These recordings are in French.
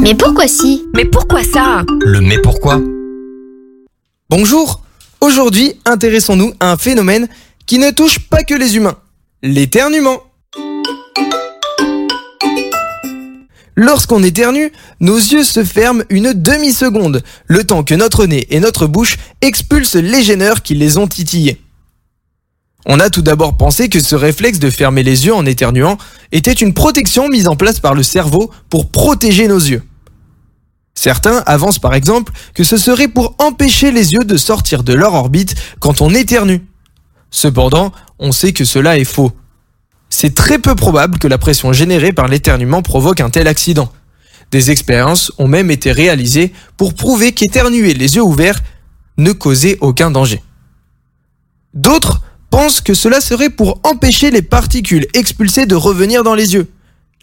Mais pourquoi si? Mais pourquoi ça? Le mais pourquoi? Bonjour Aujourd'hui, intéressons-nous à un phénomène qui ne touche pas que les humains, l'éternuement. Lorsqu'on éternue, nos yeux se ferment une demi-seconde, le temps que notre nez et notre bouche expulsent les gêneurs qui les ont titillés. On a tout d'abord pensé que ce réflexe de fermer les yeux en éternuant était une protection mise en place par le cerveau pour protéger nos yeux. Certains avancent par exemple que ce serait pour empêcher les yeux de sortir de leur orbite quand on éternue. Cependant, on sait que cela est faux. C'est très peu probable que la pression générée par l'éternuement provoque un tel accident. Des expériences ont même été réalisées pour prouver qu'éternuer les yeux ouverts ne causait aucun danger. D'autres pensent que cela serait pour empêcher les particules expulsées de revenir dans les yeux.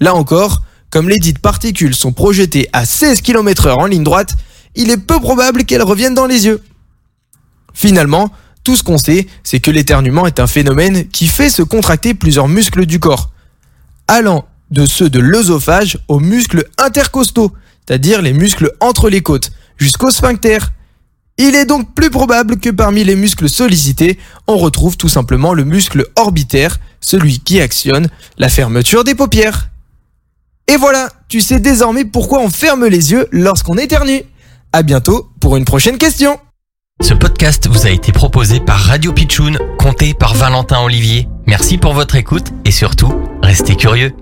Là encore, comme les dites particules sont projetées à 16 km heure en ligne droite, il est peu probable qu'elles reviennent dans les yeux. Finalement, tout ce qu'on sait, c'est que l'éternuement est un phénomène qui fait se contracter plusieurs muscles du corps, allant de ceux de l'œsophage aux muscles intercostaux, c'est-à-dire les muscles entre les côtes, jusqu'au sphincter. Il est donc plus probable que parmi les muscles sollicités, on retrouve tout simplement le muscle orbitaire, celui qui actionne la fermeture des paupières. Et voilà, tu sais désormais pourquoi on ferme les yeux lorsqu'on éternue. À bientôt pour une prochaine question. Ce podcast vous a été proposé par Radio Pitchoun, compté par Valentin Olivier. Merci pour votre écoute et surtout, restez curieux.